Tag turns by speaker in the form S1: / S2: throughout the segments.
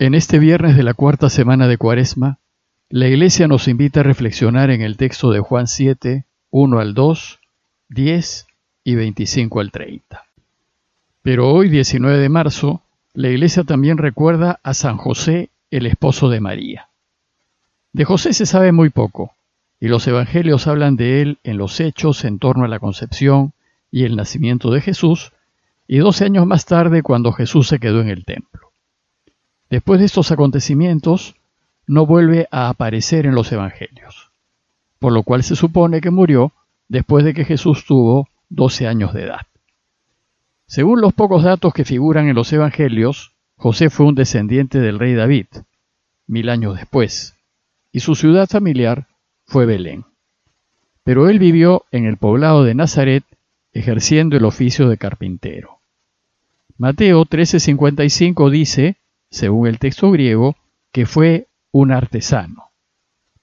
S1: En este viernes de la cuarta semana de Cuaresma, la Iglesia nos invita a reflexionar en el texto de Juan 7, 1 al 2, 10 y 25 al 30. Pero hoy, 19 de marzo, la Iglesia también recuerda a San José, el esposo de María. De José se sabe muy poco, y los evangelios hablan de él en los hechos en torno a la concepción y el nacimiento de Jesús, y doce años más tarde cuando Jesús se quedó en el templo. Después de estos acontecimientos, no vuelve a aparecer en los Evangelios, por lo cual se supone que murió después de que Jesús tuvo 12 años de edad. Según los pocos datos que figuran en los Evangelios, José fue un descendiente del rey David, mil años después, y su ciudad familiar fue Belén. Pero él vivió en el poblado de Nazaret ejerciendo el oficio de carpintero. Mateo 13:55 dice según el texto griego, que fue un artesano.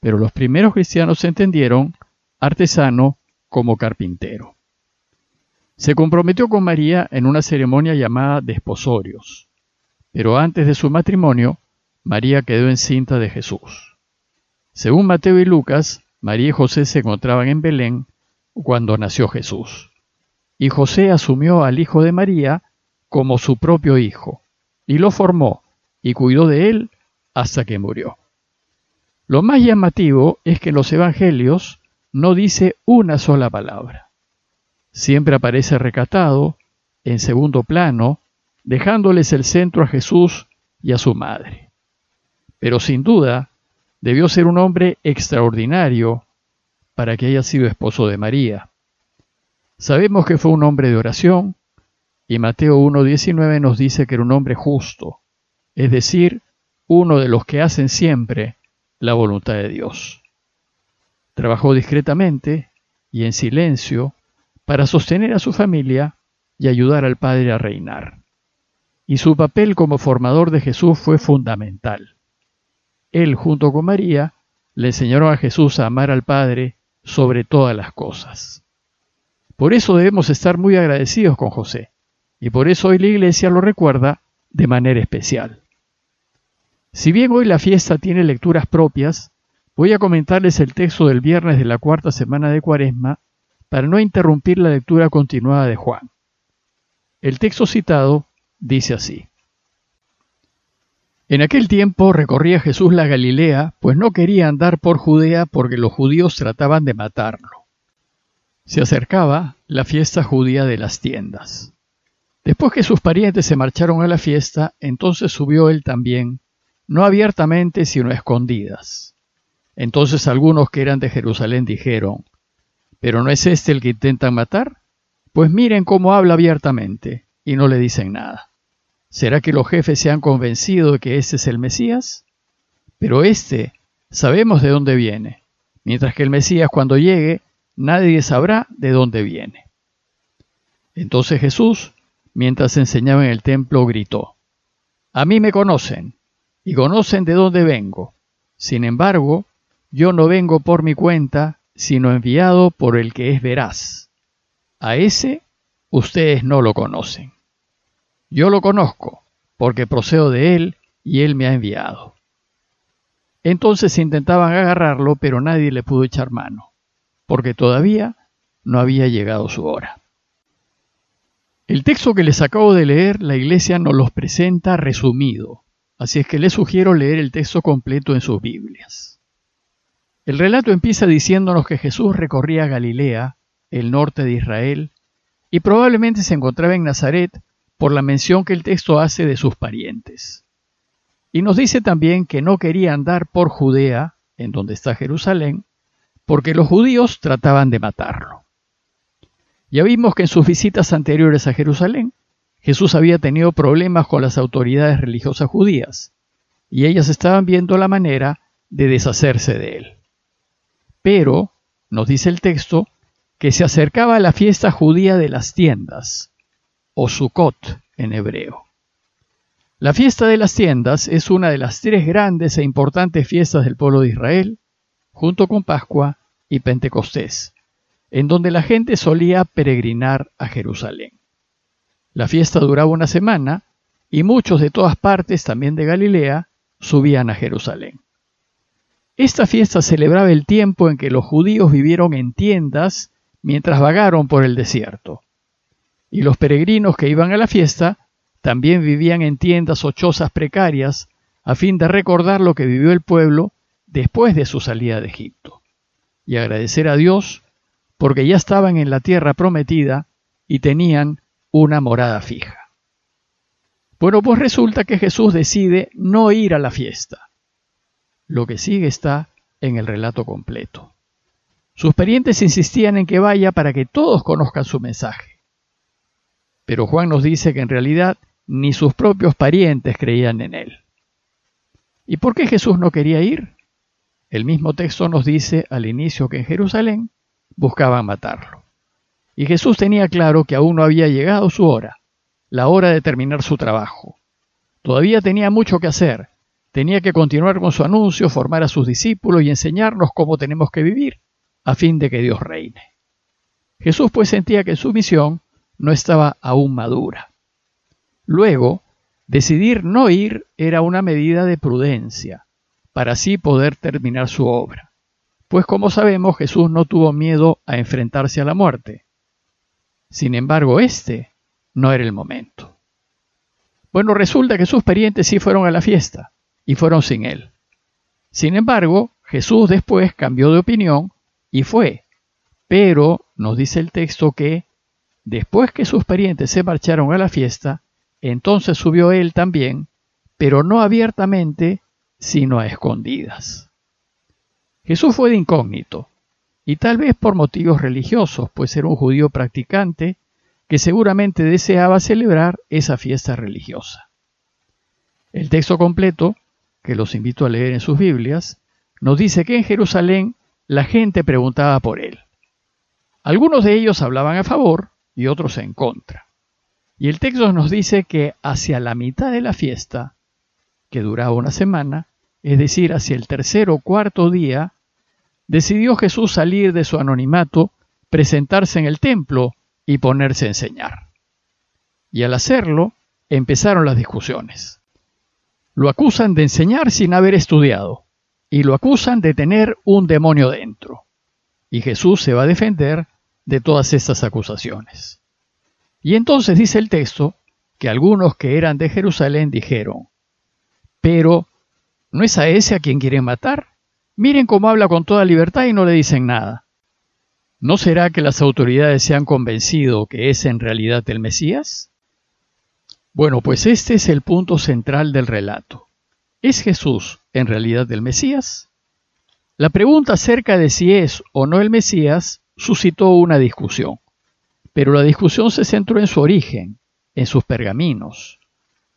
S1: Pero los primeros cristianos entendieron artesano como carpintero. Se comprometió con María en una ceremonia llamada desposorios, pero antes de su matrimonio, María quedó encinta de Jesús. Según Mateo y Lucas, María y José se encontraban en Belén cuando nació Jesús. Y José asumió al hijo de María como su propio hijo, y lo formó y cuidó de él hasta que murió. Lo más llamativo es que en los evangelios no dice una sola palabra. Siempre aparece recatado, en segundo plano, dejándoles el centro a Jesús y a su madre. Pero sin duda, debió ser un hombre extraordinario para que haya sido esposo de María. Sabemos que fue un hombre de oración, y Mateo 1.19 nos dice que era un hombre justo, es decir, uno de los que hacen siempre la voluntad de Dios. Trabajó discretamente y en silencio para sostener a su familia y ayudar al Padre a reinar. Y su papel como formador de Jesús fue fundamental. Él, junto con María, le enseñaron a Jesús a amar al Padre sobre todas las cosas. Por eso debemos estar muy agradecidos con José, y por eso hoy la Iglesia lo recuerda de manera especial. Si bien hoy la fiesta tiene lecturas propias, voy a comentarles el texto del viernes de la cuarta semana de Cuaresma para no interrumpir la lectura continuada de Juan. El texto citado dice así. En aquel tiempo recorría Jesús la Galilea, pues no quería andar por Judea porque los judíos trataban de matarlo. Se acercaba la fiesta judía de las tiendas. Después que sus parientes se marcharon a la fiesta, entonces subió él también no abiertamente, sino escondidas. Entonces algunos que eran de Jerusalén dijeron, ¿pero no es este el que intentan matar? Pues miren cómo habla abiertamente, y no le dicen nada. ¿Será que los jefes se han convencido de que este es el Mesías? Pero este sabemos de dónde viene, mientras que el Mesías cuando llegue, nadie sabrá de dónde viene. Entonces Jesús, mientras enseñaba en el templo, gritó, A mí me conocen, y conocen de dónde vengo. Sin embargo, yo no vengo por mi cuenta, sino enviado por el que es veraz. A ese ustedes no lo conocen. Yo lo conozco, porque procedo de él y él me ha enviado. Entonces intentaban agarrarlo, pero nadie le pudo echar mano, porque todavía no había llegado su hora. El texto que les acabo de leer, la iglesia nos los presenta resumido, Así es que les sugiero leer el texto completo en sus Biblias. El relato empieza diciéndonos que Jesús recorría Galilea, el norte de Israel, y probablemente se encontraba en Nazaret por la mención que el texto hace de sus parientes. Y nos dice también que no quería andar por Judea, en donde está Jerusalén, porque los judíos trataban de matarlo. Ya vimos que en sus visitas anteriores a Jerusalén, Jesús había tenido problemas con las autoridades religiosas judías, y ellas estaban viendo la manera de deshacerse de él. Pero, nos dice el texto, que se acercaba a la fiesta judía de las tiendas, o Sukkot en hebreo. La fiesta de las tiendas es una de las tres grandes e importantes fiestas del pueblo de Israel, junto con Pascua y Pentecostés, en donde la gente solía peregrinar a Jerusalén. La fiesta duraba una semana y muchos de todas partes, también de Galilea, subían a Jerusalén. Esta fiesta celebraba el tiempo en que los judíos vivieron en tiendas mientras vagaron por el desierto. Y los peregrinos que iban a la fiesta también vivían en tiendas o chozas precarias a fin de recordar lo que vivió el pueblo después de su salida de Egipto y agradecer a Dios porque ya estaban en la tierra prometida y tenían una morada fija. Bueno, pues resulta que Jesús decide no ir a la fiesta. Lo que sigue está en el relato completo. Sus parientes insistían en que vaya para que todos conozcan su mensaje. Pero Juan nos dice que en realidad ni sus propios parientes creían en él. ¿Y por qué Jesús no quería ir? El mismo texto nos dice al inicio que en Jerusalén buscaban matarlo. Y Jesús tenía claro que aún no había llegado su hora, la hora de terminar su trabajo. Todavía tenía mucho que hacer, tenía que continuar con su anuncio, formar a sus discípulos y enseñarnos cómo tenemos que vivir, a fin de que Dios reine. Jesús pues sentía que su misión no estaba aún madura. Luego, decidir no ir era una medida de prudencia, para así poder terminar su obra. Pues como sabemos, Jesús no tuvo miedo a enfrentarse a la muerte. Sin embargo, este no era el momento. Bueno, resulta que sus parientes sí fueron a la fiesta y fueron sin él. Sin embargo, Jesús después cambió de opinión y fue. Pero nos dice el texto que, después que sus parientes se marcharon a la fiesta, entonces subió él también, pero no abiertamente, sino a escondidas. Jesús fue de incógnito, y tal vez por motivos religiosos, pues era un judío practicante que seguramente deseaba celebrar esa fiesta religiosa. El texto completo, que los invito a leer en sus Biblias, nos dice que en Jerusalén la gente preguntaba por él. Algunos de ellos hablaban a favor y otros en contra. Y el texto nos dice que hacia la mitad de la fiesta, que duraba una semana, es decir, hacia el tercer o cuarto día, decidió Jesús salir de su anonimato, presentarse en el templo y ponerse a enseñar. Y al hacerlo, empezaron las discusiones. Lo acusan de enseñar sin haber estudiado, y lo acusan de tener un demonio dentro. Y Jesús se va a defender de todas estas acusaciones. Y entonces dice el texto que algunos que eran de Jerusalén dijeron, pero ¿no es a ese a quien quieren matar? Miren cómo habla con toda libertad y no le dicen nada. ¿No será que las autoridades se han convencido que es en realidad el Mesías? Bueno, pues este es el punto central del relato. ¿Es Jesús en realidad el Mesías? La pregunta acerca de si es o no el Mesías suscitó una discusión, pero la discusión se centró en su origen, en sus pergaminos.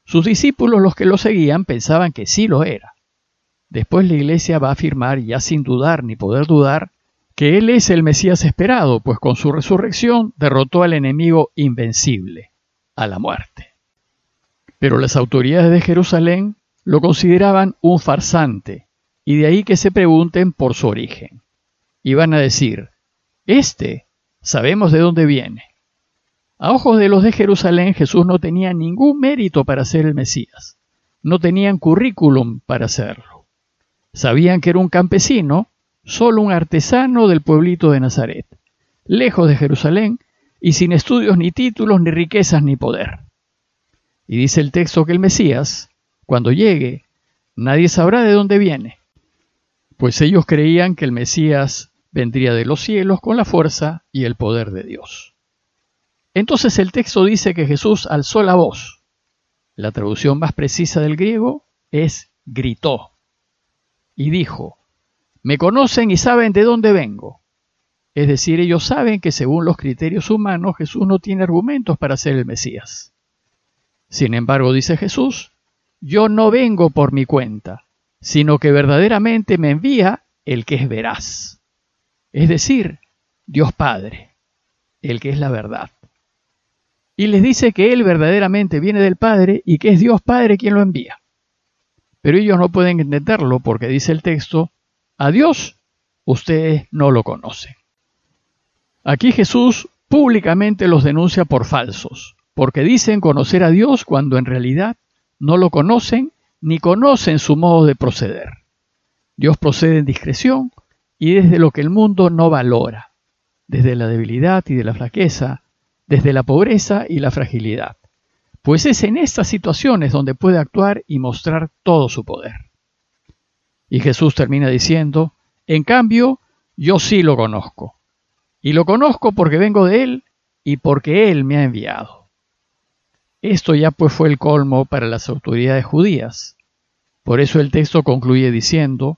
S1: Sus discípulos, los que lo seguían, pensaban que sí lo era. Después la iglesia va a afirmar, ya sin dudar ni poder dudar, que Él es el Mesías esperado, pues con su resurrección derrotó al enemigo invencible, a la muerte. Pero las autoridades de Jerusalén lo consideraban un farsante, y de ahí que se pregunten por su origen. Y van a decir, este sabemos de dónde viene. A ojos de los de Jerusalén Jesús no tenía ningún mérito para ser el Mesías. No tenían currículum para serlo. Sabían que era un campesino, solo un artesano del pueblito de Nazaret, lejos de Jerusalén y sin estudios ni títulos, ni riquezas, ni poder. Y dice el texto que el Mesías, cuando llegue, nadie sabrá de dónde viene, pues ellos creían que el Mesías vendría de los cielos con la fuerza y el poder de Dios. Entonces el texto dice que Jesús alzó la voz. La traducción más precisa del griego es gritó y dijo, Me conocen y saben de dónde vengo. Es decir, ellos saben que según los criterios humanos Jesús no tiene argumentos para ser el Mesías. Sin embargo, dice Jesús, yo no vengo por mi cuenta, sino que verdaderamente me envía el que es veraz. Es decir, Dios Padre, el que es la verdad. Y les dice que Él verdaderamente viene del Padre y que es Dios Padre quien lo envía. Pero ellos no pueden entenderlo porque dice el texto, a Dios ustedes no lo conocen. Aquí Jesús públicamente los denuncia por falsos, porque dicen conocer a Dios cuando en realidad no lo conocen ni conocen su modo de proceder. Dios procede en discreción y desde lo que el mundo no valora, desde la debilidad y de la flaqueza, desde la pobreza y la fragilidad, pues es en estas situaciones donde puede actuar y mostrar todo su poder. Y Jesús termina diciendo, en cambio, yo sí lo conozco, y lo conozco porque vengo de Él y porque Él me ha enviado. Esto ya pues fue el colmo para las autoridades judías. Por eso el texto concluye diciendo,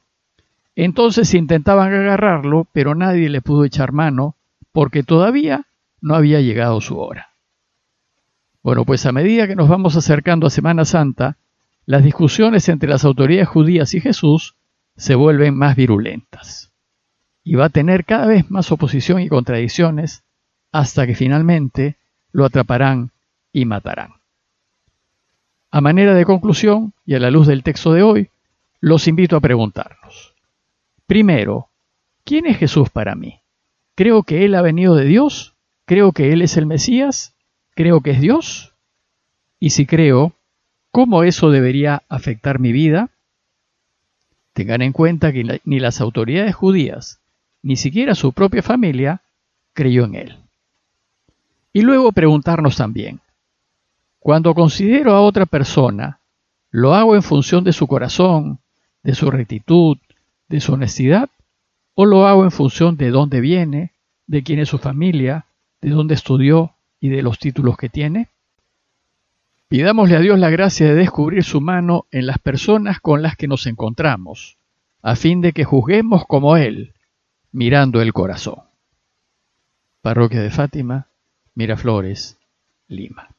S1: entonces intentaban agarrarlo, pero nadie le pudo echar mano, porque todavía no había llegado su hora. Bueno, pues a medida que nos vamos acercando a Semana Santa, las discusiones entre las autoridades judías y Jesús se vuelven más virulentas. Y va a tener cada vez más oposición y contradicciones hasta que finalmente lo atraparán y matarán. A manera de conclusión, y a la luz del texto de hoy, los invito a preguntarnos. Primero, ¿quién es Jesús para mí? ¿Creo que Él ha venido de Dios? ¿Creo que Él es el Mesías? ¿Creo que es Dios? Y si creo, ¿cómo eso debería afectar mi vida? Tengan en cuenta que ni las autoridades judías, ni siquiera su propia familia, creyó en Él. Y luego preguntarnos también, cuando considero a otra persona, ¿lo hago en función de su corazón, de su rectitud, de su honestidad? ¿O lo hago en función de dónde viene, de quién es su familia, de dónde estudió y de los títulos que tiene? Pidámosle a Dios la gracia de descubrir su mano en las personas con las que nos encontramos, a fin de que juzguemos como Él, mirando el corazón. Parroquia de Fátima, Miraflores, Lima.